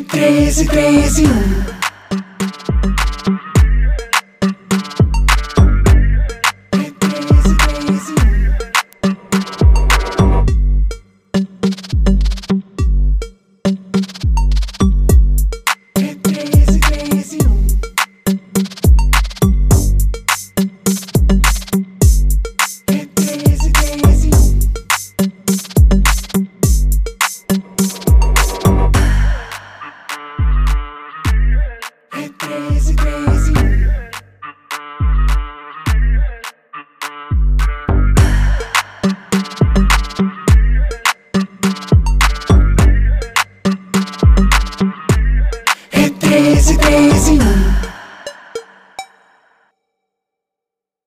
É 13, 13, 1. 13, 13, 1.